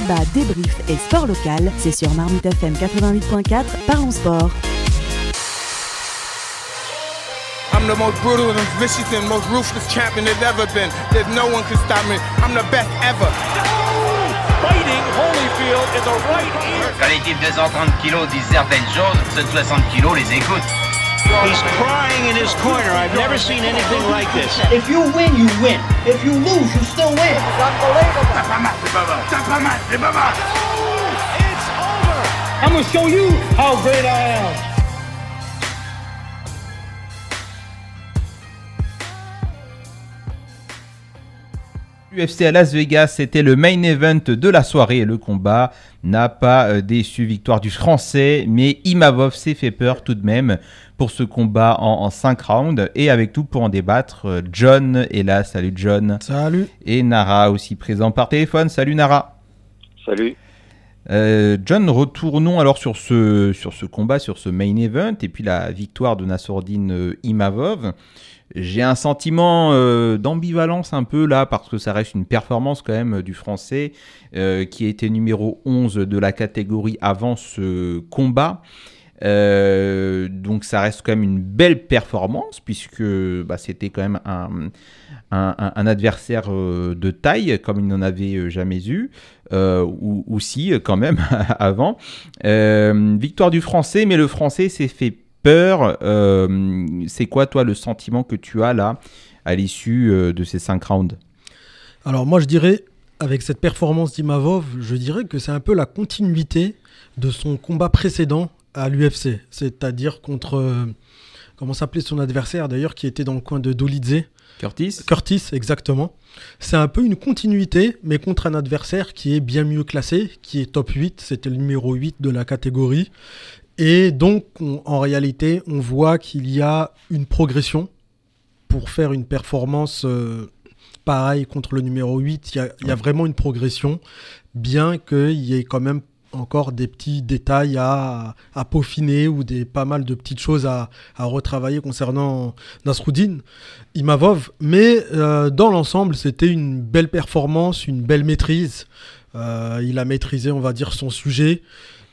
débat, débrief et sport local, c'est sur Marmite FM 88.4, parlons sport. I'm the most brutal and vicious and most ruthless champion there's ever been. There's no one can stop me. I'm the best ever. Fighting Holyfield in the right ear. Quand les types de 130 kilos disent certaines choses, ceux de 60 kilos les écoutent. He's crying in his corner. I've never seen anything like this. If you win, you win. If you lose, you still win. T'as pas mal, c'est pas mal. T'as pas mal, c'est pas mal. It's over. I'm gonna show you how great I am. UFC à Las Vegas, c'était le main event de la soirée le combat n'a pas euh, déçu. Victoire du français, mais Imavov s'est fait peur tout de même pour ce combat en, 5 rounds. Et avec tout pour en débattre, euh, John est là. Salut John. Salut. Et Nara aussi présent par téléphone. Salut Nara. Salut. Euh, John, retournons alors sur ce, sur ce combat, sur ce main event et puis la victoire de Nassourdine Imavov. J'ai un sentiment euh, d'ambivalence un peu là, parce que ça reste une performance quand même du français, euh, qui a été numéro 11 de la catégorie avant ce combat. Euh, donc ça reste quand même une belle performance, puisque bah, c'était quand même un, adversaire de taille, comme il n'en avait jamais eu, ou, ou, si quand même avant. victoire du français, mais le français s'est fait peur. Euh, c'est quoi, toi, le sentiment que tu as là, à l'issue euh, de ces cinq rounds? Alors, moi, je dirais, avec cette performance d'Imavov, je dirais que c'est un peu la continuité de son combat précédent à l'UFC, c'est-à-dire contre. Euh, comment s'appelait son adversaire d'ailleurs, qui était dans le coin de Dolidze Curtis Curtis, exactement. C'est un peu une continuité, mais contre un adversaire qui est bien mieux classé, qui est top 8, c'était le numéro 8 de la catégorie, et donc, en réalité, on voit qu'il y a une progression pour faire une performance euh, pareille contre le numéro 8. Il y a, vraiment une progression, bien qu'il y ait quand même encore des petits détails à, peaufiner ou des pas mal de petites choses à, retravailler concernant Nasruddin Imavov. Mais euh, dans l'ensemble, c'était une belle performance, une belle maîtrise. Euh, il a maîtrisé, on va dire, son sujet.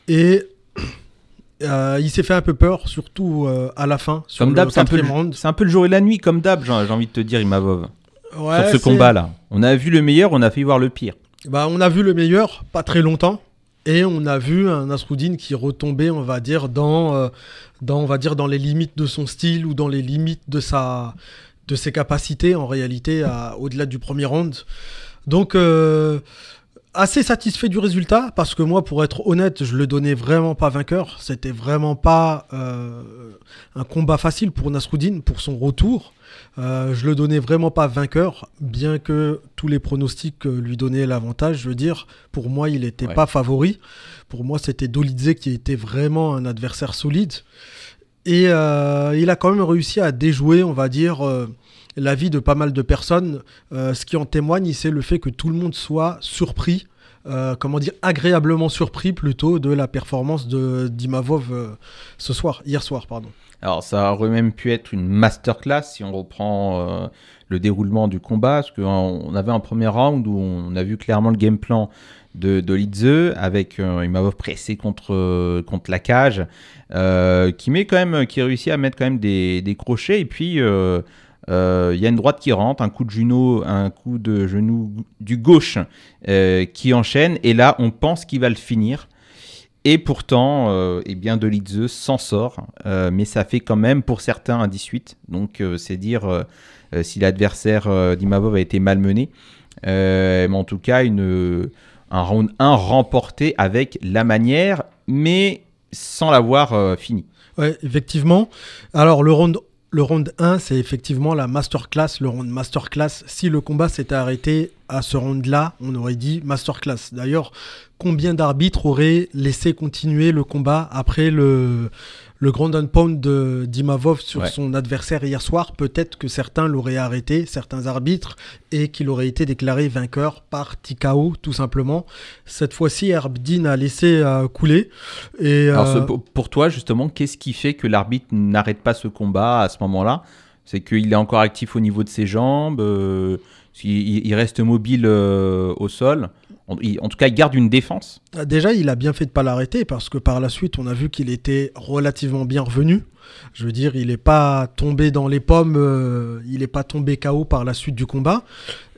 Et euh, il s'est fait un peu peur, surtout à la fin. comme d'hab, c'est un, peu le, un peu le jour et la nuit, comme d'hab, j'ai envie de te dire, Imavov. Ouais, sur ce combat-là. On a vu le meilleur, on a fait voir le pire. Bah, on a vu le meilleur, pas très longtemps. Et on a vu un Nasruddin qui retombait, on va dire, dans, euh, on va dire, dans les limites de son style ou dans les limites de, sa, ses capacités, en réalité, au-delà du premier round. Donc, assez satisfait du résultat parce que moi, pour être honnête, je le donnais vraiment pas vainqueur. C'était vraiment pas euh, un combat facile pour Nasruddin pour son retour. Euh, je le donnais vraiment pas vainqueur, bien que tous les pronostics euh, lui donnaient l'avantage. Je veux dire, pour moi, il n'était pas favori. Pour moi, c'était Dolidze qui était vraiment un adversaire solide. Et il a quand même réussi à déjouer, on va dire l'avis de pas mal de personnes. Euh, ce qui en témoigne, c'est le fait que tout le monde soit surpris, euh, comment dire, agréablement surpris plutôt de la performance de d'Imavov euh, ce soir, hier soir, pardon. Alors ça aurait même pu être une masterclass si on reprend le déroulement du combat, parce qu'on avait un premier round où on a vu clairement le game plan de, de Lidze avec Imavov pressé contre, contre la cage, qui met quand même, qui réussit à mettre quand même des, des crochets et puis euh, il y a une droite qui rentre, un coup de genou, un coup de genou du gauche euh, qui enchaîne, et là on pense qu'il va le finir. Et pourtant, euh, eh bien, Dolidze s'en sort, mais ça fait quand même pour certains un 18. Donc c'est dire si l'adversaire d'Imavov a été malmené. mais en tout cas, une, un round 1 remporté avec la manière, mais sans l'avoir fini. Ouais, effectivement. Alors le round le round 1, c'est effectivement la masterclass. Le round masterclass, si le combat s'était arrêté à ce round-là, on aurait dit masterclass. D'ailleurs, combien d'arbitres auraient laissé continuer le combat après le, le grand pound de Dimavov sur son adversaire hier soir, peut-être que certains l'auraient arrêté, certains arbitres, et qu'il aurait été déclaré vainqueur par Tikao, tout simplement. Cette fois-ci, Herbdin a laissé euh, couler. Et, Alors, euh, pour toi, justement, qu'est-ce qui fait que l'arbitre n'arrête pas ce combat à ce moment-là? C'est qu'il est encore actif au niveau de ses jambes, euh, il, reste mobile au sol en, tout cas, il garde une défense. Ah, déjà, il a bien fait de pas l'arrêter parce que par la suite, on a vu qu'il était relativement bien revenu. Je veux dire, il n'est pas tombé dans les pommes, euh, il n'est pas tombé KO par la suite du combat.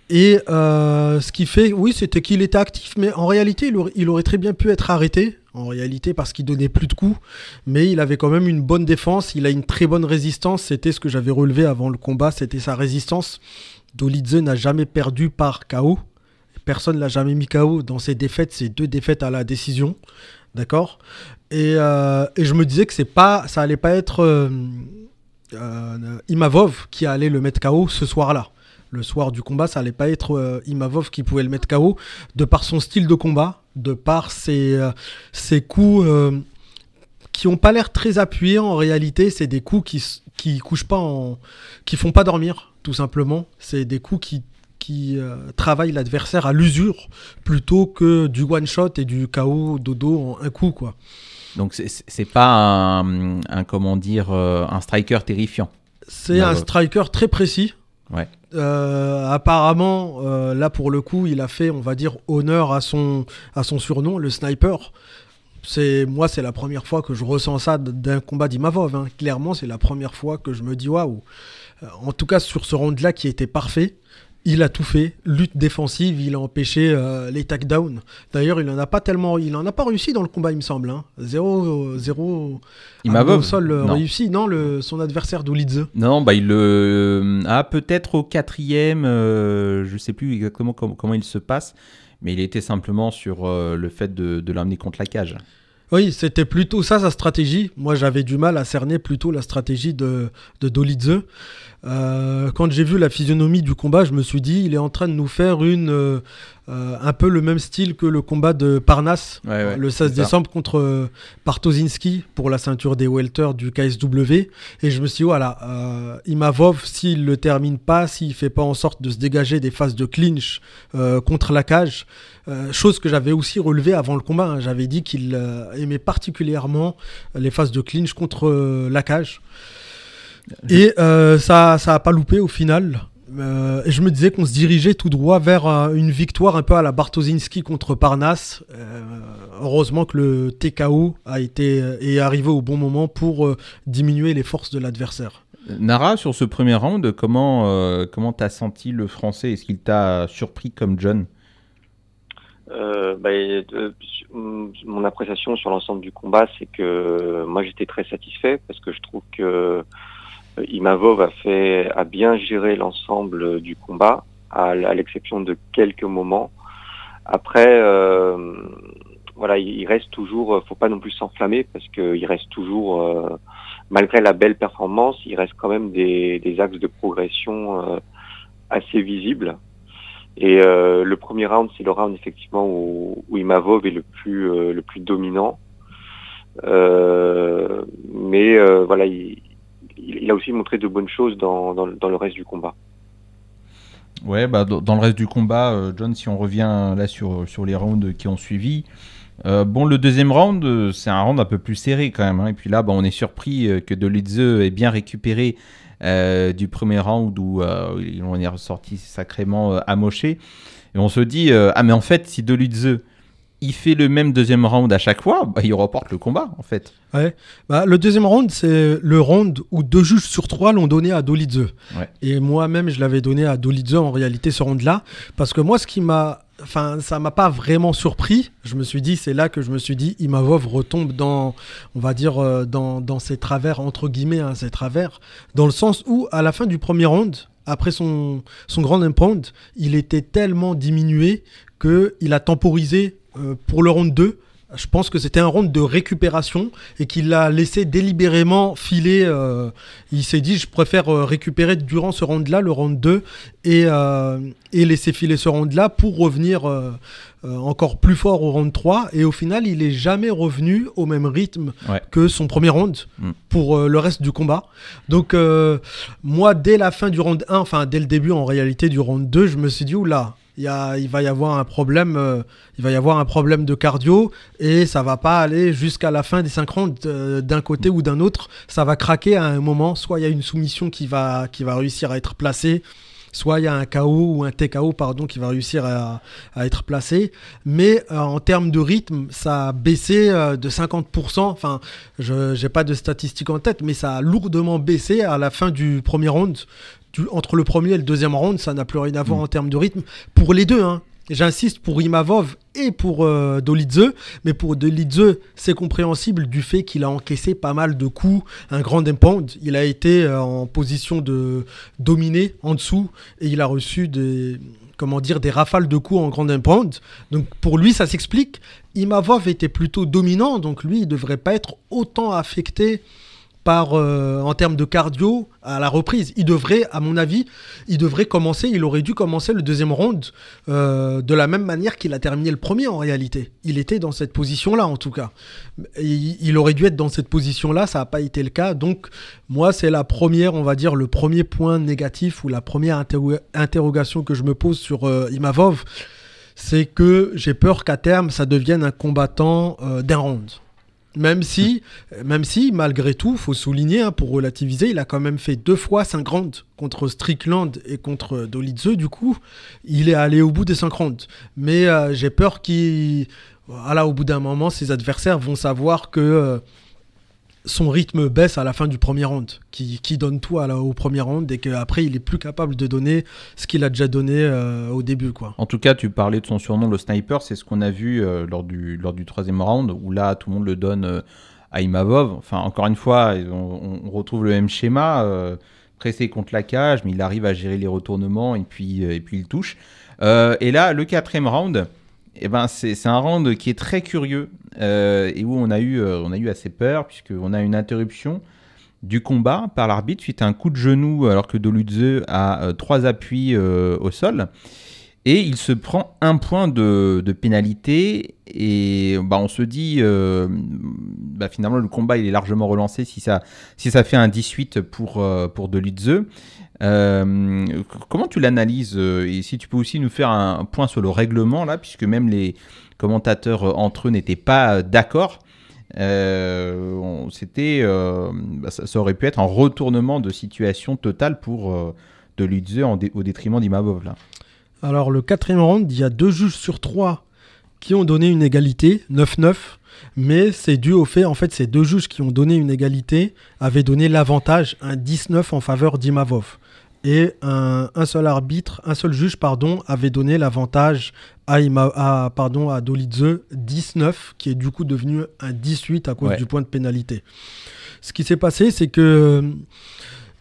Et euh, ce qui fait, oui, c'était qu'il était actif, mais en réalité, il aurait, il aurait, très bien pu être arrêté, en réalité, parce qu'il donnait plus de coups, mais il avait quand même une bonne défense, il a une très bonne résistance, c'était ce que j'avais relevé avant le combat, c'était sa résistance. Dolidze n'a jamais perdu par KO, personne l'a jamais mis KO dans ses défaites, ses deux défaites à la décision, d'accord? Et, euh, et, je me disais que c'est pas, ça allait pas être euh, euh, Imavov qui allait le mettre KO ce soir-là le soir du combat, ça allait pas être Imavov qui pouvait le mettre KO, de par son style de combat, de par ses, ses coups qui ont pas l'air très appuyés en réalité. C'est des coups qui, qui couchent pas qui font pas dormir, tout simplement. C'est des coups qui, qui travaillent l'adversaire à l'usure plutôt que du one shot et du KO dodo en un coup, quoi. Donc c'est pas un, un, comment dire un striker terrifiant. C'est un striker très précis. Ouais. Euh, apparemment, euh, là pour le coup, il a fait, on va dire, honneur à son, à son surnom, le sniper. C'est moi, c'est la première fois que je ressens ça d'un combat d'Imavov. Hein. Clairement, c'est la première fois que je me dis waouh. En tout cas, sur ce round-là qui était parfait, il a tout fait. Lutte défensive, il a empêché euh, les takedowns. D'ailleurs, il en a pas tellement, il en a pas réussi dans le combat, il me semble. Hein. Zéro, zéro. Il m'a au sol non. réussi. Non, le, son adversaire Doulidze. Non, bah il le a peut-être au quatrième. Euh, je sais plus exactement comment, comment, il se passe, mais il était simplement sur euh, le fait de, de l'amener contre la cage. Oui, c'était plutôt ça sa stratégie. Moi, j'avais du mal à cerner plutôt la stratégie de, de Dolidze. Euh, quand j'ai vu la physionomie du combat, je me suis dit, il est en train de nous faire une, euh, euh, un peu le même style que le combat de Parnasse ouais, ouais, le 16 décembre contre euh, Partozinski pour la ceinture des welter du KSW. Et je me suis dit, voilà, Imavov, s'il le termine pas, s'il fait pas en sorte de se dégager des phases de clinch contre la cage, chose que j'avais aussi relevé avant le combat, hein. j'avais dit qu'il aimait particulièrement les phases de clinch contre la cage. Et euh, ça ça a pas loupé au final. Euh, et je me disais qu'on se dirigeait tout droit vers euh, une victoire un peu à la Bartoszynski contre Parnasse. Euh, heureusement que le TKO a été est arrivé au bon moment pour diminuer les forces de l'adversaire. Nara, sur ce premier round, comment comment t'as senti le français? Est-ce qu'il t'a surpris comme John bah, mon appréciation sur l'ensemble du combat, c'est que moi j'étais très satisfait parce que je trouve que Imavov a fait a bien géré l'ensemble du combat, à, l'exception de quelques moments. Après, euh, voilà, il reste toujours, faut pas non plus s'enflammer parce qu'il reste toujours, euh, malgré la belle performance, il reste quand même des, axes de progression euh, assez visibles. Et euh, le premier round, c'est le round effectivement où, Imavov est le plus euh, le plus dominant. Euh, mais voilà, il, il a aussi montré de bonnes choses dans, dans, le reste du combat. Ouais, bah, dans le reste du combat, euh, John, si on revient là sur, sur les rounds qui ont suivi, euh, bon, le deuxième round, euh, c'est un round un peu plus serré quand même. Hein. Et puis là, bah, on est surpris que Dolidze ait bien récupéré du premier round où on est ressorti sacrément amoché. Et on se dit, ah mais en fait, si Dolidze il fait le même deuxième round à chaque fois, bah, il reporte le combat en fait. Ouais. Bah, le deuxième round, c'est le round où deux juges sur trois l'ont donné à Dolidze. Ouais. Et moi-même, je l'avais donné à Dolidze en réalité ce round-là. Parce que moi, ce qui m'a. Enfin, ça m'a pas vraiment surpris. Je me suis dit, c'est là que je me suis dit, Imavov retombe dans, on va dire, euh, dans, dans ses travers, entre guillemets, hein, ses travers, dans le sens où, à la fin du premier round, après son, son grand impound, il était tellement diminué qu'il a temporisé pour le round 2, je pense que c'était un round de récupération et qu'il l'a laissé délibérément filer. Euh, il s'est dit, je préfère euh, récupérer durant ce round-là, le round 2, et, euh, et laisser filer ce round-là pour revenir euh, encore plus fort au round 3. Et au final, il est jamais revenu au même rythme ouais. que son premier round Mm. pour le reste du combat. Donc, moi, dès la fin du round 1, enfin, dès le début en réalité du round 2, je me suis dit, oula, il va y avoir un problème, euh, il va y avoir un problème de cardio et ça va pas aller jusqu'à la fin des 5 rounds euh, d'un côté ou d'un autre. Ça va craquer à un moment. Soit il y a une soumission qui va, qui va réussir à être placée, soit il y a un KO ou un TKO pardon qui va réussir à, à être placé. Mais euh, en termes de rythme, ça a baissé de 50%. Enfin, je n'ai pas de statistiques en tête, mais ça a lourdement baissé à la fin du premier round. Du- entre le premier et le deuxième round, ça n'a plus rien à voir en termes de rythme. Pour les deux, hein. J'insiste pour Imavov et pour euh, Dolidze, mais pour Dolidze, c'est compréhensible du fait qu'il a encaissé pas mal de coups, un grand impound. Il a été euh, en position de dominer en dessous et il a reçu des comment dire des rafales de coups en grand impound. Donc pour lui, ça s'explique. Imavov était plutôt dominant, donc lui, il devrait pas être autant affecté euh, en termes de cardio à la reprise. Il devrait, à mon avis, il devrait commencer, il aurait dû commencer le deuxième round euh, de la même manière qu'il a terminé le premier en réalité. Il était dans cette position-là en tout cas. Il, aurait dû être dans cette position-là, ça n'a pas été le cas. Donc moi, c'est la première, on va dire, le premier point négatif ou la première interro- interrogation que je me pose sur euh, Imavov, c'est que j'ai peur qu'à terme, ça devienne un combattant d'un round. Même si, même si, malgré tout, faut souligner, hein, pour relativiser, il a quand même fait deux fois 5 rounds contre Strickland et contre Dolidze. Du coup, il est allé au bout des 5 rounds. Mais euh, j'ai peur qu'il, au bout d'un moment, ses adversaires vont savoir que euh, son rythme baisse à la fin du premier round, qui, qui donne tout à la- au premier round et qu'après, il est plus capable de donner ce qu'il a déjà donné euh, au début, quoi. En tout cas, tu parlais de son surnom, le sniper, c'est ce qu'on a vu euh, lors, du, lors du troisième round, où là, tout le monde le donne euh, à Imavov. Enfin, encore une fois, on, on retrouve le même schéma, pressé contre la cage, mais il arrive à gérer les retournements et puis, et puis il touche. Et là, le quatrième round, eh ben, c'est un round qui est très curieux euh, et où on a, eu, euh, on a eu assez peur, puisqu'on a une interruption du combat par l'arbitre suite à un coup de genou alors que Doludze a euh, trois appuis au sol. Et il se prend un point de, de pénalité. Et bah, on se dit, euh, bah, finalement, le combat il est largement relancé si ça, si ça fait un 18 pour, euh, pour Dolidze. Euh, comment tu l'analyses euh, Et si tu peux aussi nous faire un point sur le règlement, là, puisque même les commentateurs euh, entre eux n'étaient pas d'accord. C'était, bah, ça, aurait pu être un retournement de situation totale pour euh, dé- au détriment d'Imavov, là. Alors, le quatrième round, il y a deux juges sur trois qui ont donné une égalité, 9-9. Mais c'est dû au fait, en fait, ces deux juges qui ont donné une égalité avaient donné l'avantage, un 19 en faveur d'Imavov. Et un, un seul arbitre, un seul juge, pardon, avait donné l'avantage à, Ima- à, pardon, à Dolidze 19, qui est du coup devenu un 18 à cause Ouais. du point de pénalité. Ce qui s'est passé, c'est que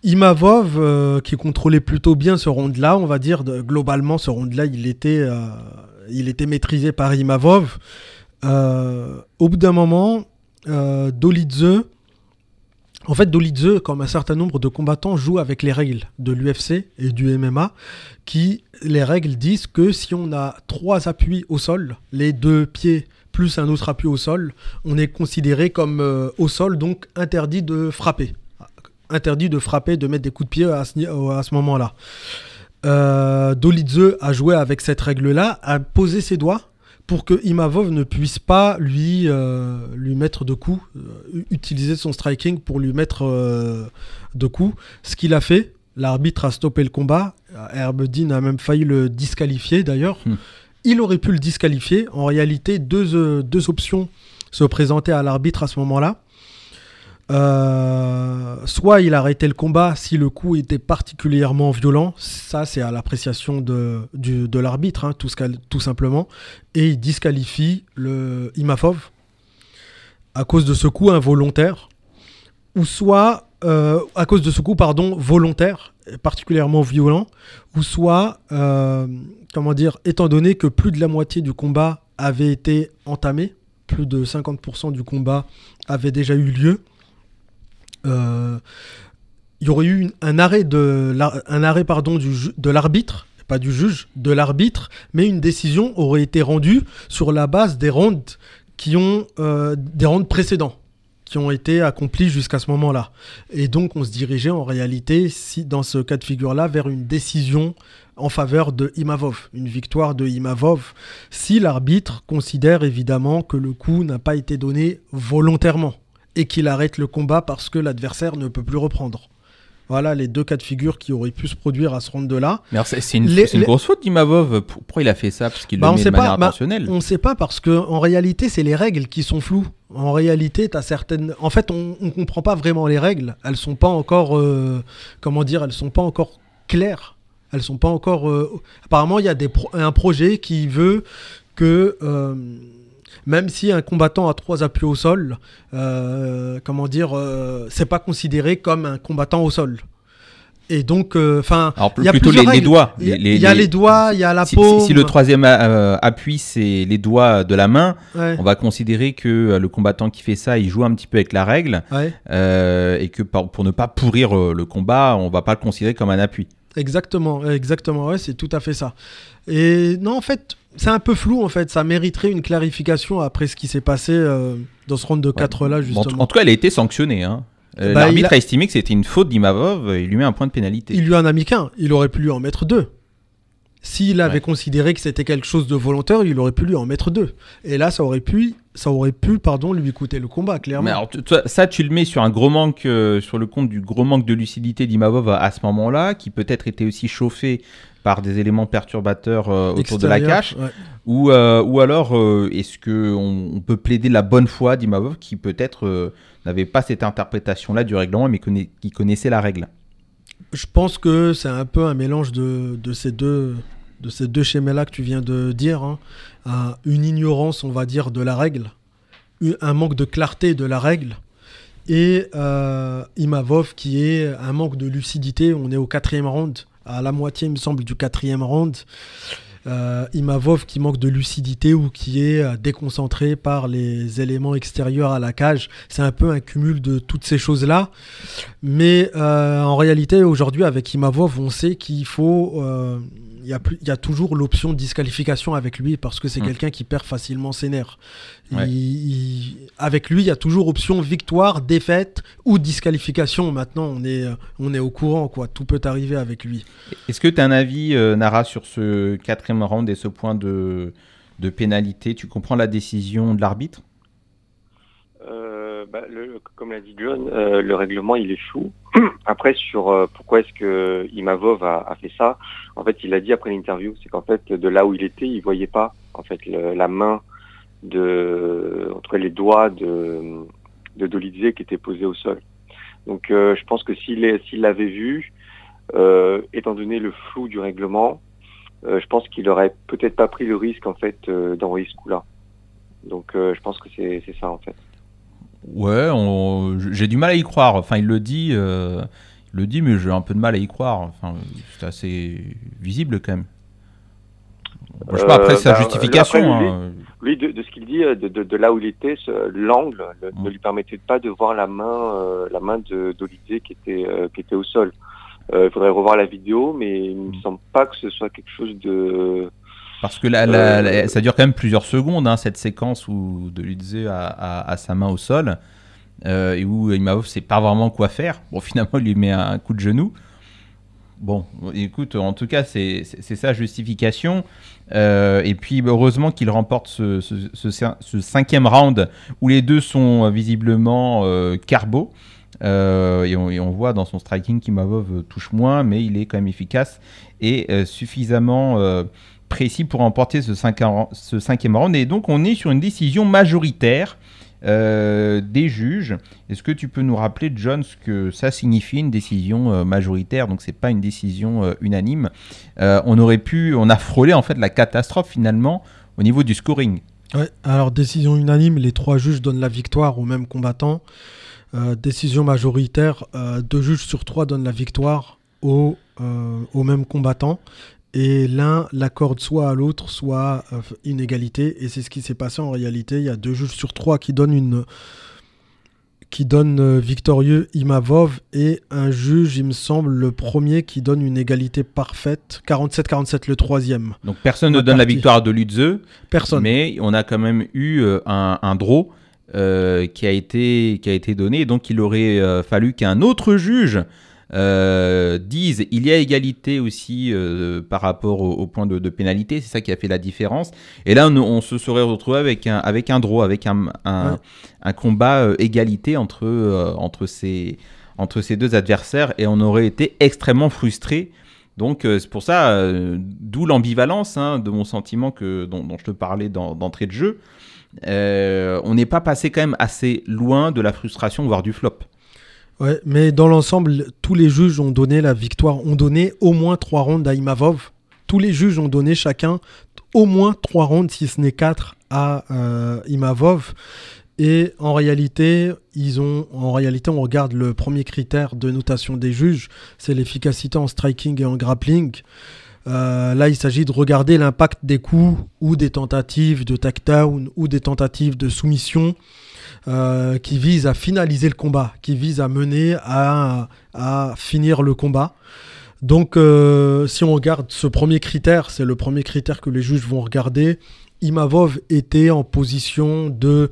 Imavov, euh, qui contrôlait plutôt bien ce round-là, on va dire, globalement, ce round-là, il était, euh, il était maîtrisé par Imavov. Euh, au bout d'un moment, Dolidze, en fait, Dolidze, comme un certain nombre de combattants, joue avec les règles de l'UFC et du MMA, qui, les règles disent que si on a trois appuis au sol, les deux pieds plus un autre appui au sol, on est considéré comme au sol, donc interdit de frapper. Interdit de frapper, de mettre des coups de pied à ce, ni- à ce moment-là. Euh, Dolidze a joué avec cette règle-là, a posé ses doigts pour que Imavov ne puisse pas lui, euh, lui mettre de coups, euh, utiliser son striking pour lui mettre euh, de coups. Ce qu'il a fait, l'arbitre a stoppé le combat. Herbedin a même failli le disqualifier d'ailleurs. Hmm. Il aurait pu le disqualifier. En réalité, deux, deux options se présentaient à l'arbitre à ce moment-là. Euh, soit il arrêtait le combat si le coup était particulièrement violent, ça c'est à l'appréciation de, l'arbitre, hein, tout, simplement, et il disqualifie le Imafov à cause de ce coup involontaire, ou soit euh, à cause de ce coup pardon volontaire, particulièrement violent, ou soit euh, comment dire, étant donné que plus de la moitié du combat avait été entamé, plus de 50% du combat avait déjà eu lieu il y aurait eu un arrêt, de, l'arbitre, pas du juge, de l'arbitre, mais une décision aurait été rendue sur la base des rounds qui ont euh, précédents qui ont été accomplis jusqu'à ce moment-là. Et donc on se dirigeait en réalité, si, dans ce cas de figure-là, vers une décision en faveur de Imavov, une victoire de Imavov, si l'arbitre considère évidemment que le coup n'a pas été donné volontairement et qu'il arrête le combat parce que l'adversaire ne peut plus reprendre. Voilà les deux cas de figure qui auraient pu se produire à ce round-là. Mais c'est une, Les- c'est une les- grosse faute d'Imavov. Pour- Pourquoi il a fait ça? Parce qu'il Bah, le met de pas, manière bah, intentionnelle. On ne sait pas parce que en réalité, c'est les règles qui sont floues. En réalité, as certaines. En fait, on ne comprend pas vraiment les règles. Elles sont pas encore. euh, Comment dire Elles sont pas encore claires. Elles sont pas encore. euh, Apparemment, il y a des pro- un projet qui veut que. euh, même si un combattant a trois appuis au sol, euh, comment dire, euh, c'est pas considéré comme un combattant au sol. Et donc, enfin, Alors, il y a plutôt les, doigts. il y a, Les- doigts, il y a la si, paume. si- si le troisième euh, appui, c'est les doigts de la main, Ouais, on va considérer que euh, le combattant qui fait ça, il joue un petit peu avec la règle. ouais. euh, et que pour ne pas pourrir euh, le combat, on va pas le considérer comme un appui. Exactement, exactement, ouais, c'est tout à fait ça. Et non, en fait, c'est un peu flou, en fait, ça mériterait une clarification après ce qui s'est passé euh, dans ce round de 4 là, en, justement. en tout cas, elle a été sanctionnée. hein. Euh, Bah, L'arbitre a- a... estimé que c'était une faute d'Imavov, il lui met un point de pénalité. Il lui en a mis qu'un, il aurait pu lui en mettre deux. S'il avait Ouais. considéré que c'était quelque chose de volontaire, il aurait pu lui en mettre deux. Et là, ça aurait pu, ça aurait pu, pardon, lui coûter le combat, clairement. Mais alors, toi, ça, tu le mets sur un gros manque, euh, sur le compte du gros manque de lucidité d'Imavov à, à ce moment-là, qui peut-être était aussi chauffé par des éléments perturbateurs euh, autour de la cache, ouais. ou, euh, ou alors est-ce que on, peut plaider la bonne foi d'Imavov qui peut-être n'avait pas cette interprétation-là du règlement, mais qui connaissait la règle? Je pense que c'est un peu un mélange de, de ces deux de ces deux schémas-là que tu viens de dire. hein. Un- une ignorance, on va dire, de la règle, un manque de clarté de la règle, et euh, Imavov qui est un manque de lucidité. On est au quatrième round, à la moitié, il me semble, du quatrième round. Euh, Imavov qui manque de lucidité ou qui est euh, déconcentré par les éléments extérieurs à la cage. C'est un peu un cumul de toutes ces choses-là. Mais en réalité, aujourd'hui, avec Imavov, on sait qu'il faut. Y, a plus- il y a toujours l'option de disqualification avec lui parce que c'est Mm. quelqu'un qui perd facilement ses nerfs. Ouais. Il- il- avec lui, il y a toujours option victoire, défaite ou disqualification. Maintenant, on est, on est au courant, quoi. Tout peut arriver avec lui. Est-ce que tu as un avis, euh, Nara, sur ce quatrième round et ce point de, de pénalité? Tu comprends la décision de l'arbitre? Euh, bah, le- comme l'a dit John, euh, le règlement il flou. Après sur euh, pourquoi est-ce que Imavov a, a fait ça, en fait il a dit après l'interview, c'est qu'en fait de là où il était, il voyait pas en fait la main de entre les doigts de de Dolidze qui était posé au sol. Donc euh, je pense que s'il l'avait vu, euh, étant donné le flou du règlement, euh, je pense qu'il aurait peut-être pas pris le risque en fait d'envoyer ce coup-là. Donc je pense que c'est ça en fait. Ouais, on- j'ai du mal à y croire. Enfin, il le dit, euh, il le dit, mais j'ai un peu de mal à y croire. Enfin, c'est assez visible quand même. Bon, je sais pas, après Euh, sa bah, justification. après, lui- hein. Lui, de, de ce qu'il dit, euh, de, de, de là où il était, l'angle le- ne lui permettait pas de voir la main, euh, la main qui était qui était au sol. Il faudrait revoir la vidéo, mais il me Mm. semble pas que ce soit quelque chose de. Parce que la, la- Euh, la- ça dure quand même plusieurs secondes, hein, cette séquence où de Ludze a, a- a sa main au sol euh, et où Imavov sait pas vraiment quoi faire. Bon, finalement, il lui met un coup de genou. Bon, écoute, en tout cas, c'est sa justification. Euh, et puis, heureusement qu'il remporte ce, ce- ce- ce cinquième round où les deux sont visiblement euh, carbo. Euh, et, on, et on voit dans son striking qu'Imavov touche moins, mais il est quand même efficace et suffisamment précis pour remporter ce, cinquième- ce cinquième round. Et donc, on est sur une décision majoritaire euh, des juges. Est-ce que tu peux nous rappeler, John, ce que ça signifie une décision euh, majoritaire? Donc, c'est pas une décision euh, unanime. On aurait pu, on a frôlé en fait la catastrophe finalement au niveau du scoring. Ouais, alors décision unanime, les trois juges donnent la victoire au même combattant. Décision majoritaire, deux juges sur trois donnent la victoire au, au même combattant. Et l'un l'accorde soit à l'autre, soit euh, inégalité. Et c'est ce qui s'est passé en réalité. Il y a deux juges sur trois qui donnent une qui donne euh, victorieux Imavov et un juge, il me semble, le premier qui donne une égalité parfaite. 47-47 le troisième. Donc, personne ne donne la victoire de Lutze. Personne. Mais on a quand même eu euh, un, un draw euh, qui, a été, qui a été donné. Donc il aurait euh, fallu qu'un autre juge euh, dise il y a égalité aussi euh, par rapport au, au point de, de pénalité. C'est ça qui a fait la différence. Et là, on, on se serait retrouvé avec un, avec un draw, avec un, un, Ouais. un combat euh, égalité entre, entre ces entre ces deux adversaires et on aurait été extrêmement frustré. Donc c'est pour ça, d'où l'ambivalence hein, de mon sentiment que, dont, je te parlais d'entrée de jeu. on n'est pas passé quand même assez loin de la frustration, voire du flop. Ouais, mais dans l'ensemble, tous les juges ont donné la victoire, ont donné au moins trois rondes à Imavov. Tous les juges ont donné chacun au moins trois rondes, si ce n'est quatre, à euh, Imavov. Et en réalité, ils ont, en réalité, on regarde le premier critère de notation des juges, c'est l'efficacité en striking et en grappling. Euh, là, il s'agit de regarder l'impact des coups ou des tentatives de takedown ou des tentatives de soumission euh, qui vise à finaliser le combat, qui vise à mener à, finir le combat. Donc, euh, si on regarde ce premier critère, c'est le premier critère que les juges vont regarder. Imavov était en position de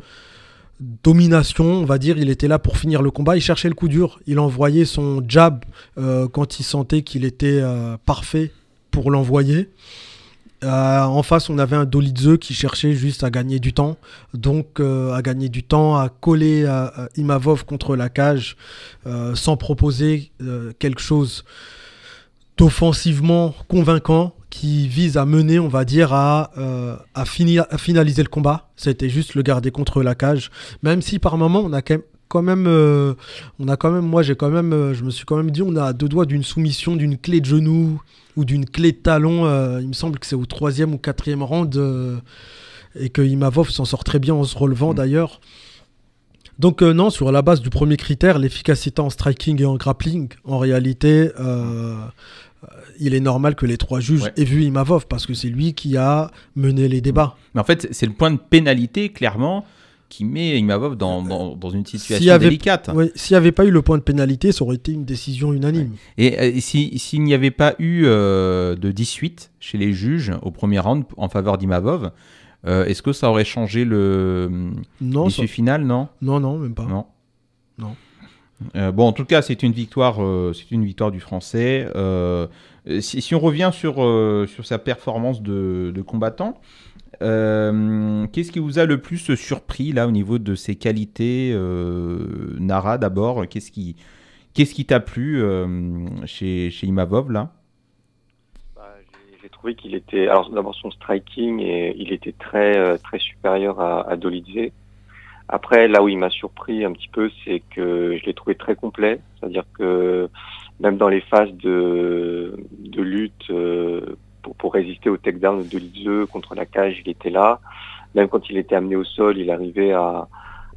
domination, on va dire. Il était là pour finir le combat. Il cherchait le coup dur. Il envoyait son jab euh, quand il sentait qu'il était parfait pour l'envoyer. Euh, en face, on avait un Dolidze qui cherchait juste à gagner du temps. Donc, euh, à gagner du temps, à coller à, Imavov contre la cage euh, sans proposer quelque chose d'offensivement convaincant qui vise à mener, on va dire, à finaliser le combat. C'était juste le garder contre la cage. Même si par moment, on a quand même, on a quand même, moi j'ai quand même, je me suis quand même dit, on a deux doigts d'une soumission, d'une clé de genou, ou d'une clé de talon. Euh, il me semble que c'est au troisième ou quatrième round euh, et que Imavov s'en sort très bien en se relevant mm. d'ailleurs. Donc euh, non, sur la base du premier critère, l'efficacité en striking et en grappling, en réalité, il est normal que les trois juges aient vu Imavov parce que c'est lui qui a mené les débats. Mais en fait, c'est le point de pénalité, clairement qui met Imavov dans, dans, une situation délicate. S'il n'y avait pas eu le point de pénalité, ça aurait été une décision unanime. Et euh, s'il n'y avait pas eu euh, de 18 chez les juges au premier round en faveur d'Imavov, euh, est-ce que ça aurait changé le l'issue finale Non? Non, non, même pas. Non. Non. bon, en tout cas, c'est une victoire, c'est une victoire du Français. Si, si, on revient sur, sur sa performance de, de combattant, euh, qu'est-ce qui vous a le plus surpris là au niveau de ses qualités euh, Nara d'abord? Qu'est-ce qui qu'est-ce qui t'a plu euh, chez, chez Imavov là? Bah, J'ai trouvé qu'il était alors d'abord son striking et il était très très supérieur à, à Dolidze. Après là où il m'a surpris un petit peu c'est que je l'ai trouvé très complet, c'est-à-dire que même dans les phases de lutte pour, résister au takedown de Lidze contre la cage, il était là. Même quand il était amené au sol, il arrivait à,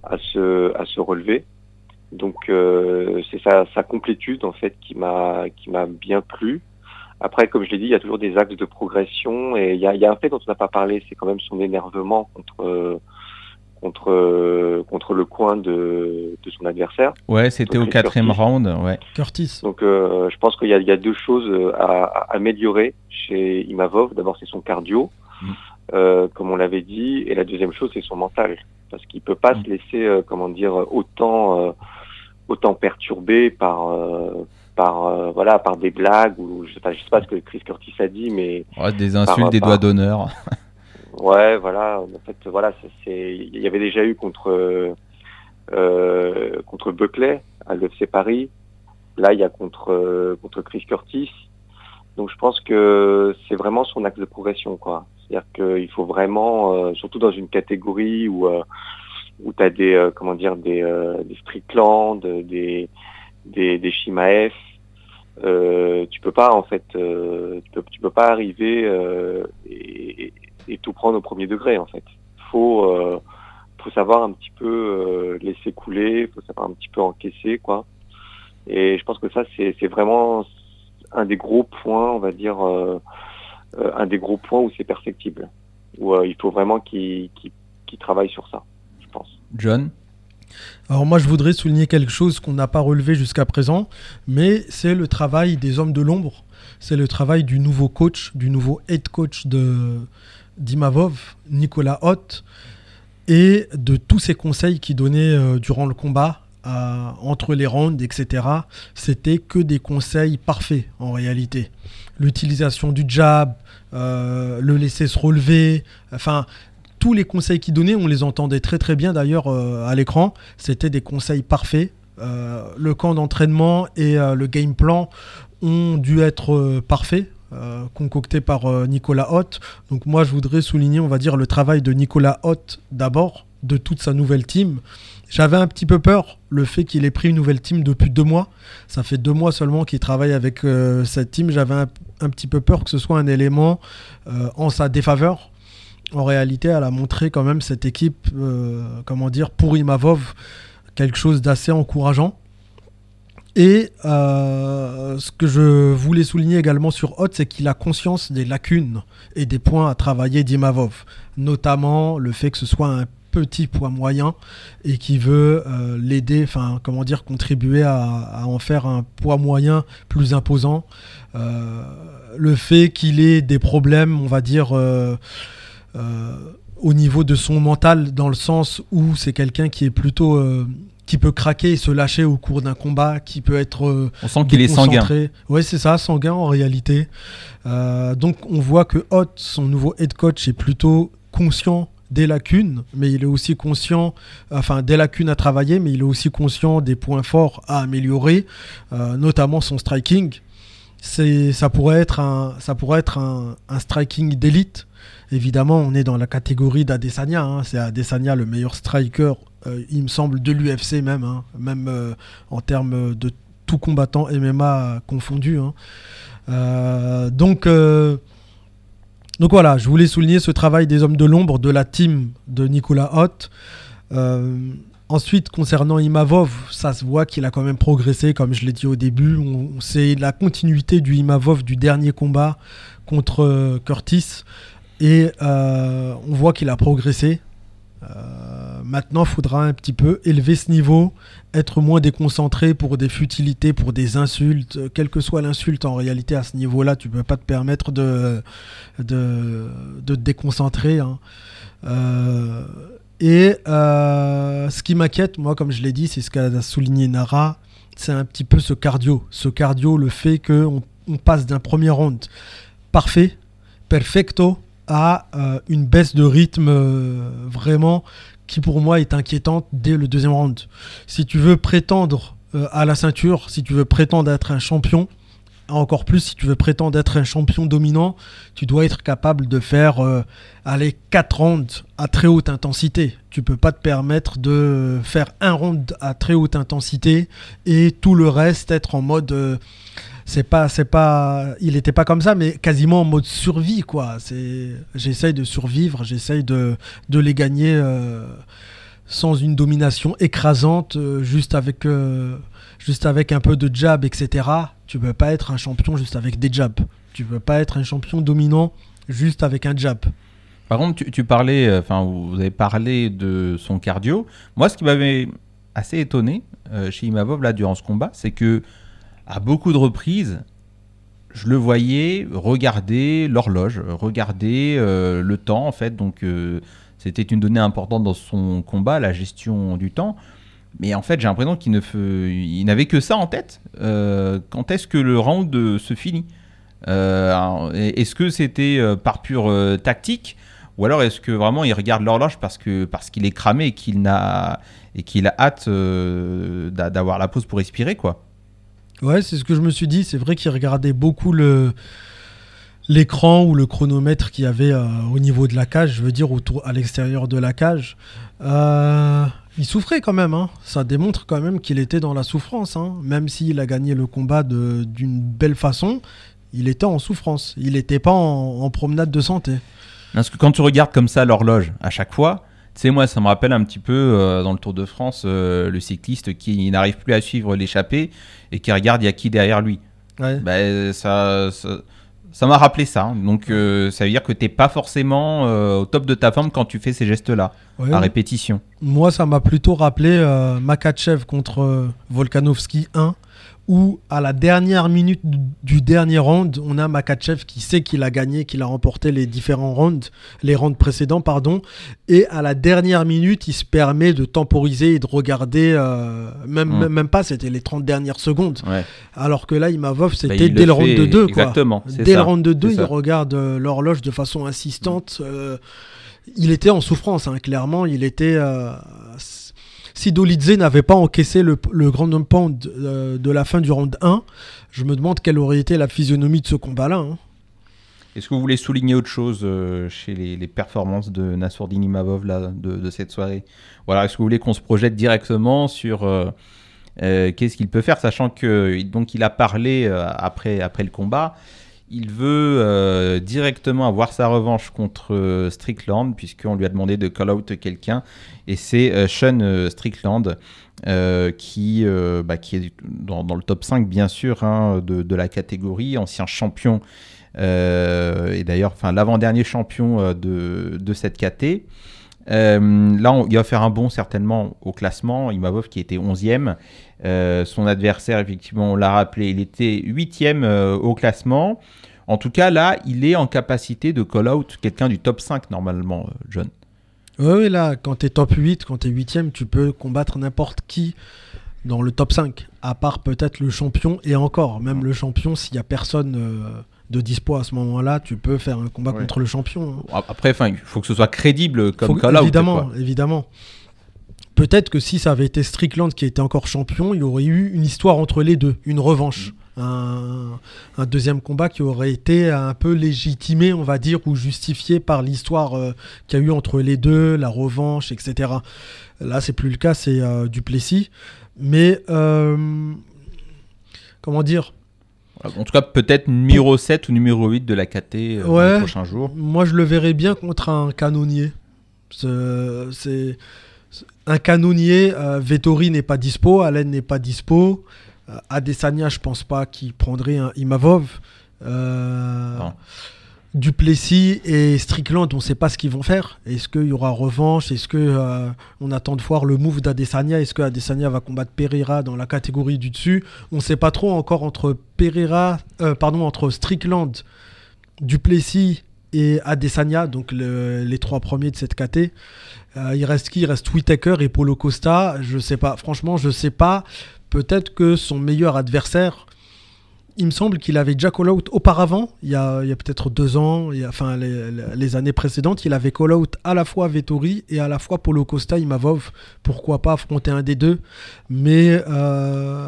à, se, à se relever. Donc euh, c'est sa, sa complétude en fait qui m'a qui m'a bien plu. Après, comme je l'ai dit, il y a toujours des axes de progression et il il y a un fait dont on n'a pas parlé, c'est quand même son énervement contre contre contre le coin de, de son adversaire. Ouais, c'était au quatrième round, ouais. Curtis. Donc, euh, je pense qu'il y, y, a deux choses à, à, améliorer chez Imavov. D'abord, c'est son cardio, mm. euh, comme on l'avait dit, et la deuxième chose, c'est son mental, parce qu'il peut pas mm. se laisser, euh, comment dire, autant euh, autant perturbé par euh, par voilà par des blagues ou je sais pas, je sais pas ce que Chris Curtis a dit, mais ouais, des insultes, des doigts d'honneur. Ouais, voilà. En fait, voilà, il y avait déjà eu contre euh, contre Buckley à l'UFC Paris. Là, il y a contre contre Chris Curtis. Donc, je pense que c'est vraiment son axe de progression, quoi. C'est-à-dire qu'il faut vraiment, euh, surtout dans une catégorie où euh, où t'as des euh, comment dire des euh, des Strickland, des des des Shimaev. Euh, tu peux pas en fait, tu peux peux pas arriver et tout prendre au premier degré en fait. Faut euh, faut savoir un petit peu euh, laisser couler, faut savoir un petit peu encaisser quoi. Et je pense que ça c'est c'est vraiment un des gros points, on va dire euh, un des gros points où c'est perfectible. Où euh, il faut vraiment qu'il qu'il travaille sur ça, je pense. John? Alors moi je voudrais souligner quelque chose qu'on n'a pas relevé jusqu'à présent, mais c'est le travail des hommes de l'ombre, c'est le travail du nouveau coach, du nouveau head coach de, Dimavov, Nicolas Hott, et de tous ces conseils qu'il donnait euh, durant le combat, entre les rounds, etc. C'était que des conseils parfaits en réalité. L'utilisation du jab, euh, le laisser se relever, enfin tous les conseils qu'il donnait, on les entendait très très bien d'ailleurs euh, à l'écran. C'était des conseils parfaits. Le camp d'entraînement et le game plan ont dû être parfaits. Euh, concoctés par euh, Nicolas Hott. Donc moi je voudrais souligner on va dire le travail de Nicolas Hott d'abord, de toute sa nouvelle team. J'avais un petit peu peur le fait qu'il ait pris une nouvelle team depuis deux mois. Ça fait deux mois seulement qu'il travaille avec euh, cette team. J'avais un, un petit peu peur que ce soit un élément en sa défaveur. En réalité, elle a montré quand même cette équipe, comment dire, pour Imavov, quelque chose d'assez encourageant. Et euh, ce que je voulais souligner également sur Hot, c'est qu'il a conscience des lacunes et des points à travailler d'Imavov, notamment le fait que ce soit un petit poids moyen et qui veut euh, l'aider, enfin comment dire, contribuer à, en faire un poids moyen plus imposant. Euh, le fait qu'il ait des problèmes, on va dire, au niveau de son mental, dans le sens où c'est quelqu'un qui est plutôt qui peut craquer et se lâcher au cours d'un combat, qui peut être euh, On sent qu'il est sanguin. Ouais, c'est ça, sanguin en réalité. Euh, donc on voit que Hot, son nouveau head coach, est plutôt conscient des lacunes, mais il est aussi conscient, enfin des lacunes à travailler, mais il est aussi conscient des points forts à améliorer, euh, notamment son striking. C'est, ça pourrait être un, ça pourrait être un, un striking d'élite. Évidemment, on est dans la catégorie d'Adesanya. hein. C'est Adesanya le meilleur striker, euh, il me semble, de l'UFC même, hein. même euh, en termes de tout combattant MMA confondu. hein. Euh, donc, donc voilà, je voulais souligner ce travail des hommes de l'ombre de la team de Nicolas Hott. Ensuite, concernant Imavov, ça se voit qu'il a quand même progressé, comme je l'ai dit au début. C'est la continuité du Imavov du dernier combat contre Curtis. Et euh, on voit qu'il a progressé. Euh, maintenant, il faudra un petit peu élever ce niveau, être moins déconcentré pour des futilités, pour des insultes. Euh, Quelle que soit l'insulte, en réalité, à ce niveau-là, tu peux pas te permettre de, de, de te déconcentrer. hein. Et ce qui m'inquiète, moi, comme je l'ai dit, c'est ce qu'a souligné Nara, c'est un petit peu ce cardio. Ce cardio, le fait qu'on on passe d'un premier round parfait, perfecto, à euh, une baisse de rythme euh, vraiment qui pour moi est inquiétante dès le deuxième round. Si tu veux prétendre euh, à la ceinture, si tu veux prétendre être un champion, encore plus si tu veux prétendre être un champion dominant, tu dois être capable de faire aller 4 rounds à très haute intensité. Tu peux pas te permettre de faire un round à très haute intensité et tout le reste être en mode c'est pas c'est pas il était pas comme ça mais quasiment en mode survie quoi. C'est j'essaye de survivre j'essaye de, de les gagner euh, sans une domination écrasante euh, juste avec euh, juste avec un peu de jab etc tu peux pas être un champion juste avec des jabs. Tu peux pas être un champion dominant juste avec un jab. Par contre, tu, tu parlais, enfin, vous avez parlé de son cardio. Moi, ce qui m'avait assez étonné chez Imavov là durant ce combat, c'est que à beaucoup de reprises, je le voyais regarder l'horloge, regarder euh, le temps en fait. Donc, euh, c'était une donnée importante dans son combat, la gestion du temps. Mais en fait, j'ai l'impression qu'il ne n'avait que ça en tête. Euh, quand est-ce que le round se finit? Est-ce que c'était par pure tactique? Ou alors est-ce que vraiment il regarde l'horloge parce que parce qu'il est cramé et qu'il et qu'il a hâte d'a- d'avoir la pause pour respirer quoi? Ouais, c'est ce que je me suis dit. C'est vrai qu'il regardait beaucoup le l'écran ou le chronomètre qu'il y avait euh, au niveau de la cage, je veux dire autour à l'extérieur de la cage. Euh, il souffrait quand même. hein. Ça démontre quand même qu'il était dans la souffrance. hein. Même s'il a gagné le combat d'une belle façon, il était en souffrance. Il n'était pas en, en promenade de santé. Parce que quand tu regardes comme ça l'horloge à chaque fois, tu sais, moi, ça me rappelle un petit peu euh, dans le Tour de France euh, le cycliste qui n'arrive plus à suivre l'échappée et qui regarde il y a qui derrière lui. Ouais. Ben, ça, ça, ça m'a rappelé ça. hein. Donc, euh, ça veut dire que t'es pas forcément euh, au top de ta forme quand tu fais ces gestes-là Ouais. à répétition. Moi, ça m'a plutôt rappelé euh, Makachev contre Volkanovski 1, où à la dernière minute du, dernier round, on a Makachev qui sait qu'il a gagné, qu'il a remporté les différents rounds, les rounds précédents, pardon, et à la dernière minute, il se permet de temporiser et de regarder, euh, même, Mm. même, pas, c'était les 30 dernières secondes, Ouais. alors que là, Imavov, c'était Bah, il dès le round de 2, quoi. Exactement. c'est Dès ça. le round de 2, C'est il ça. regarde euh, l'horloge de façon insistante. euh, il était en souffrance, hein, clairement. Il était. euh, si Dolidze n'avait pas encaissé le, grand pound euh, de la fin du round 1, je me demande quelle aurait été la physionomie de ce combat-là. hein. Est-ce que vous voulez souligner autre chose euh, chez les, performances de Nassourdine Imavov là, de, de cette soirée? Voilà, est-ce que vous voulez qu'on se projette directement sur euh, qu'est-ce qu'il peut faire, sachant que a parlé après, après le combat. Il veut euh, directement avoir sa revanche contre euh, Strickland, puisqu'on lui a demandé de call out quelqu'un. Et c'est euh, Sean Strickland qui, bah, qui est dans, le top 5, bien sûr, hein, de, la catégorie, ancien champion. et d'ailleurs, l'avant-dernier champion de, de cette KT. Euh, là, on- il va faire un bond certainement au classement. Imavov qui était 11e. Euh, son adversaire, effectivement, on l'a rappelé, il était 8e euh, au classement. En tout cas, là, il est en capacité de call-out quelqu'un du top 5 normalement, John. Oui, là, quand t'es top 8, quand t'es 8ème, tu peux combattre n'importe qui dans le top 5, à part peut-être le champion, et encore, même le champion, s'il y a personne de dispo à ce moment-là, tu peux faire un combat Ouais. contre le champion. hein. Après, il faut que ce soit crédible comme Faut- call-out. évidemment, évidemment. Peut-être que si ça avait été Strickland qui était encore champion, il y aurait eu une histoire entre les deux, une revanche. Un, un deuxième combat qui aurait été un peu légitimé, on va dire, ou justifié par l'histoire euh, qu'il y a eu entre les deux, la revanche, etc. Là, c'est plus le cas, c'est euh, Duplessis. Mais, euh, comment dire En tout cas, peut-être numéro 7 ou numéro 8 de la KT euh, Ouais. les prochains jours. Moi, je le verrais bien contre un canonnier. C'est c'est- un canonnier. euh, Vettori n'est pas dispo, Allen n'est pas dispo. Euh, Adesanya, je pense pas qu'il prendrait un Imavov. Euh, Non. Duplessis et Strickland, on ne sait pas ce qu'ils vont faire. Est-ce qu'il y aura revanche? Est-ce que euh, on attend de voir le move d'Adesanya? Est-ce que Adesanya va combattre Pereira dans la catégorie du dessus? On ne sait pas trop encore entre Pereira, euh, entre Strickland, Duplessis et Adesanya, donc le- les trois premiers de cette KT. Euh, il reste qui? Il reste Whitaker et Polo Costa. Je sais pas. Franchement, je sais pas. Peut-être que son meilleur adversaire. Il me semble qu'il avait déjà call out auparavant, il y a, il y a peut-être deux ans, il y a- enfin les, années précédentes, il avait call out à la fois Vettori et à la fois Polo Costa Imavov. Pourquoi pas affronter un des deux? Mais euh,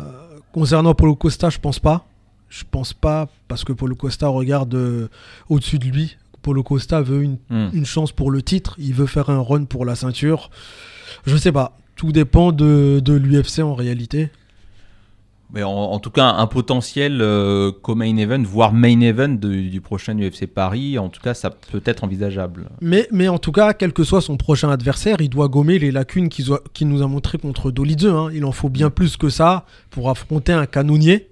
concernant Polo Costa, je pense pas. Je pense pas parce que Polo Costa regarde euh, au-dessus de lui. Polo Costa veut une, Hmm. une chance pour le titre, il veut faire un run pour la ceinture. Je sais pas, tout dépend de, de l'UFC en réalité. Mais en, tout cas, un potentiel euh, co-main event, voire main event du prochain UFC Paris, en tout cas, ça peut être envisageable. Mais, mais en tout cas, quel que soit son prochain adversaire, il doit gommer les lacunes qu'il nous a montré contre Dolidze. hein. Il en faut bien plus que ça pour affronter un canonnier.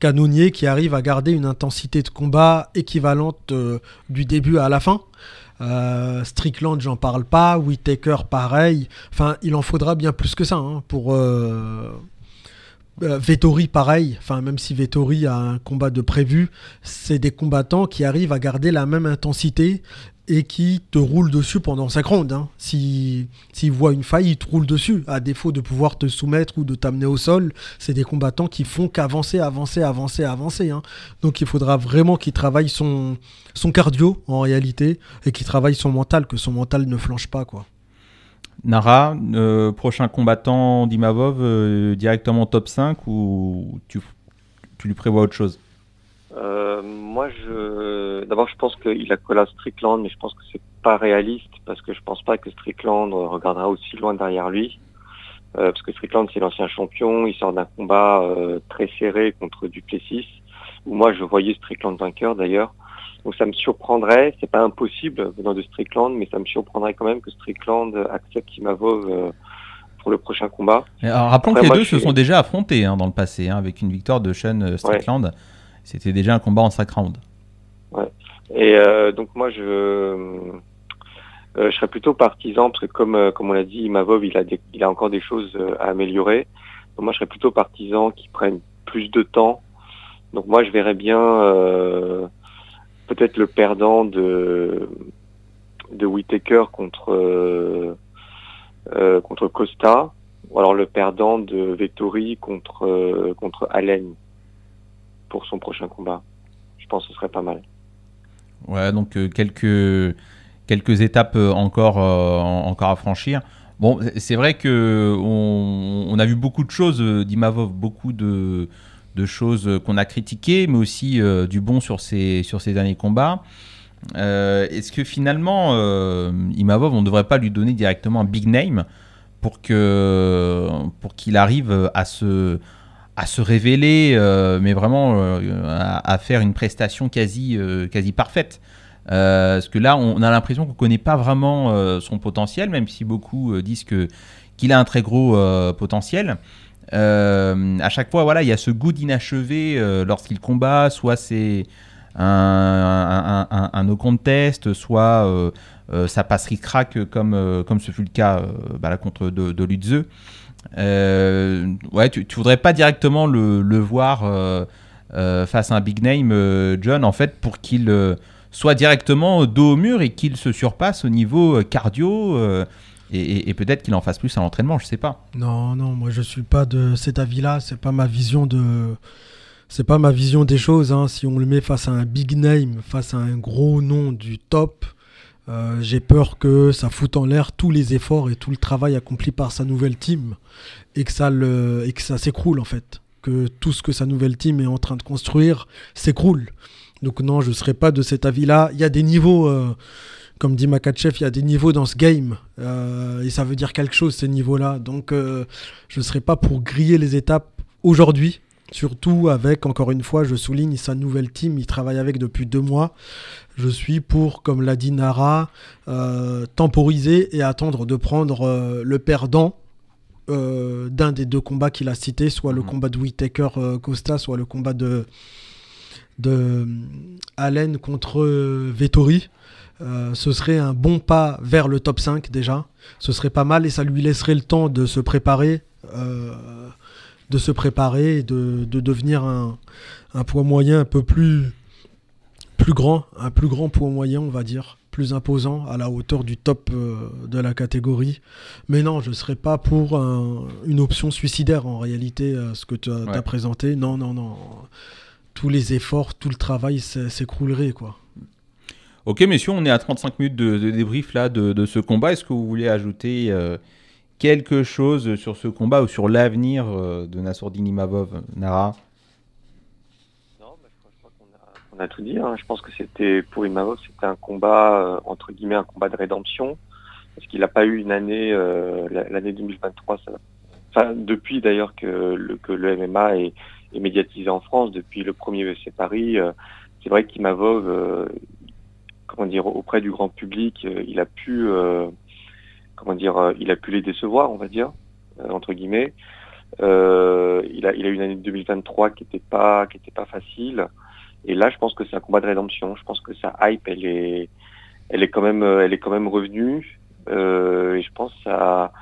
Canonnier qui arrive à garder une intensité de combat équivalente euh, du début à la fin. Euh, Strickland, j'en parle pas. Whitaker, pareil. Enfin, il en faudra bien plus que ça hein, pour. Euh, Vettori, pareil. Enfin, même si Vettori a un combat de prévu, c'est des combattants qui arrivent à garder la même intensité et qui te roulent dessus pendant 5 rounds. Hein. Si- S'ils voient une faille, ils te roulent dessus. À défaut de pouvoir te soumettre ou de t'amener au sol, c'est des combattants qui font qu'avancer, avancer, avancer, avancer. hein. Donc il faudra vraiment qu'il travaille son, son cardio en réalité et qu'il travaille son mental, que son mental ne flanche pas. quoi. Nara, euh, prochain combattant d'Imavov, euh, directement top 5 ou tu, tu lui prévois autre chose? Euh, moi, je d'abord, je pense qu'il a collé à Strickland, mais je pense que c'est pas réaliste parce que je pense pas que Strickland regardera aussi loin derrière lui. Parce que Strickland, c'est l'ancien champion, il sort d'un combat très serré contre Duplessis, où moi je voyais Strickland vainqueur d'ailleurs. Donc ça me surprendrait, c'est pas impossible venant de Strickland, mais ça me surprendrait quand même que Strickland accepte Imavov euh, pour le prochain combat. Alors, rappelons Après, que les deux se suis- sont déjà affrontés hein, dans le passé, hein, avec une victoire de Sean euh, Strickland. C'était déjà un combat en 5 rounds. Et euh, donc moi je euh, je serais plutôt partisan parce que comme comme on l'a dit, Imavov il a des, il a encore des choses à améliorer. Donc moi je serais plutôt partisan qu'il prenne plus de temps. Donc moi je verrais bien peut-être le perdant de de Whitaker contre euh, euh, contre Costa ou alors le perdant de Vettori contre euh, contre Allen pour son prochain combat. Je pense que ce serait pas mal. Ouais, donc quelques, quelques étapes encore, en- encore à franchir. Bon, c'est vrai que on, a vu beaucoup de choses d'Imavov, beaucoup de, choses qu'on a critiquées, mais aussi du bon sur ces, sur derniers combats. Est-ce que finalement, Imavov, on ne devrait pas lui donner directement un big name pour que pour qu'il arrive à se à se révéler, euh, mais vraiment euh, à, faire une prestation quasi euh, quasi parfaite? parce que là, on a l'impression qu'on connaît pas vraiment son potentiel, même si beaucoup disent qu'il a un très gros potentiel. À chaque fois, voilà, il y a ce goût d'inachevé lorsqu'il combat, soit c'est un, un, no contest, soit euh, ça passe ric-rac comme, euh, comme ce fut le cas euh, bah, contre de, de Lutze. ouais, tu, tu voudrais pas directement le, le voir face à un big name, John, en fait, pour qu'il soit directement dos au mur et qu'il se surpasse au niveau cardio. Et, peut-être qu'il en fasse plus à l'entraînement, je sais pas. Non, non, moi je suis pas de cet avis-là. C'est pas ma vision de, c'est pas ma vision des choses. Hein. Si on le met face à un big name, face à un gros nom du top, euh, j'ai peur que ça foute en l'air tous les efforts et tout le travail accompli par sa nouvelle team et que ça, le, et que ça s'écroule en fait. Que tout ce que sa nouvelle team est en train de construire s'écroule. Donc non, je ne serai pas de cet avis-là. Il y a des niveaux, euh, comme dit Makachev, il y a des niveaux dans ce game. Euh, et ça veut dire quelque chose, ces niveaux-là. Donc je ne serai pas pour griller les étapes aujourd'hui. Surtout avec, encore une fois, je souligne sa nouvelle team, il travaille avec depuis deux mois. Je suis pour, comme l'a dit Nara, euh, temporiser et attendre de prendre euh, le perdant euh, d'un des deux combats qu'il a cités, soit le mhm. combat de Whitaker-Costa, soit le combat de, de Allen contre Vettori. ce serait un bon pas vers le top 5 déjà. Ce serait pas mal et ça lui laisserait le temps de se préparer de se préparer et de, devenir un, poids moyen un peu plus, plus grand, un plus grand poids moyen, on va dire, plus imposant, à la hauteur du top euh, de la catégorie. Mais non, je ne serais pas pour une option suicidaire en réalité, euh, ce que tu as, présenté. Non, non, non. Tous les efforts, tout le travail s'écroulerait, quoi. Ok, messieurs, on est à 35 minutes de, débrief là de, ce combat. Est-ce que vous voulez ajouter euh, quelque chose sur ce combat ou sur l'avenir euh, de Nassourdine Imavov, Nara? Non, bah, je crois qu'on a, tout dit. Hein. Je pense que c'était pour Imavov, c'était un combat euh, entre guillemets un combat de rédemption parce qu'il n'a pas eu une année, euh, l'année 2023. enfin, depuis d'ailleurs que le, que le MMA est, médiatisé en France, depuis le premier VC Paris, c'est vrai qu'Imavov, comment dire, auprès du grand public, il a pu comment dire, euh, il a pu les décevoir, on va dire, euh, entre guillemets. Euh, il a, il a eu une année 2023 qui n'était pas, pas facile. Et là, je pense que c'est un combat de rédemption. Je pense que sa hype, elle est, elle est quand même, elle est quand même revenue. et je pense que ça,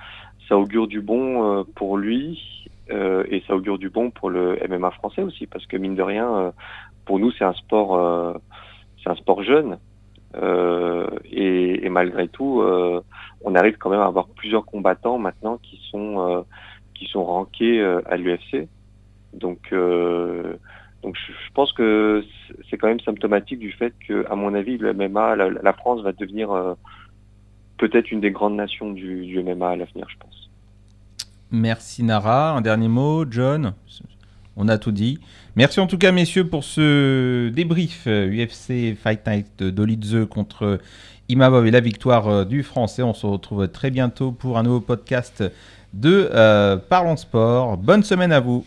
ça augure du bon pour lui. Et ça augure du bon pour le MMA français aussi, parce que mine de rien, pour nous, c'est un sport, c'est un sport jeune. Et, malgré tout, on arrive quand même à avoir plusieurs combattants maintenant qui sont euh, qui sont rankés euh, à l'UFC. Donc euh, donc je, pense que c'est quand même symptomatique du fait que, à mon avis, le MMA, la, France va devenir peut-être une des grandes nations du MMA à l'avenir, je pense. Merci Nara. Un dernier mot, John? On a tout dit. Merci en tout cas, messieurs, pour ce débrief UFC Fight Night de contre Imabov et la victoire euh, du français. On se retrouve très bientôt pour un nouveau podcast de euh, Parlons Sport. Bonne semaine à vous.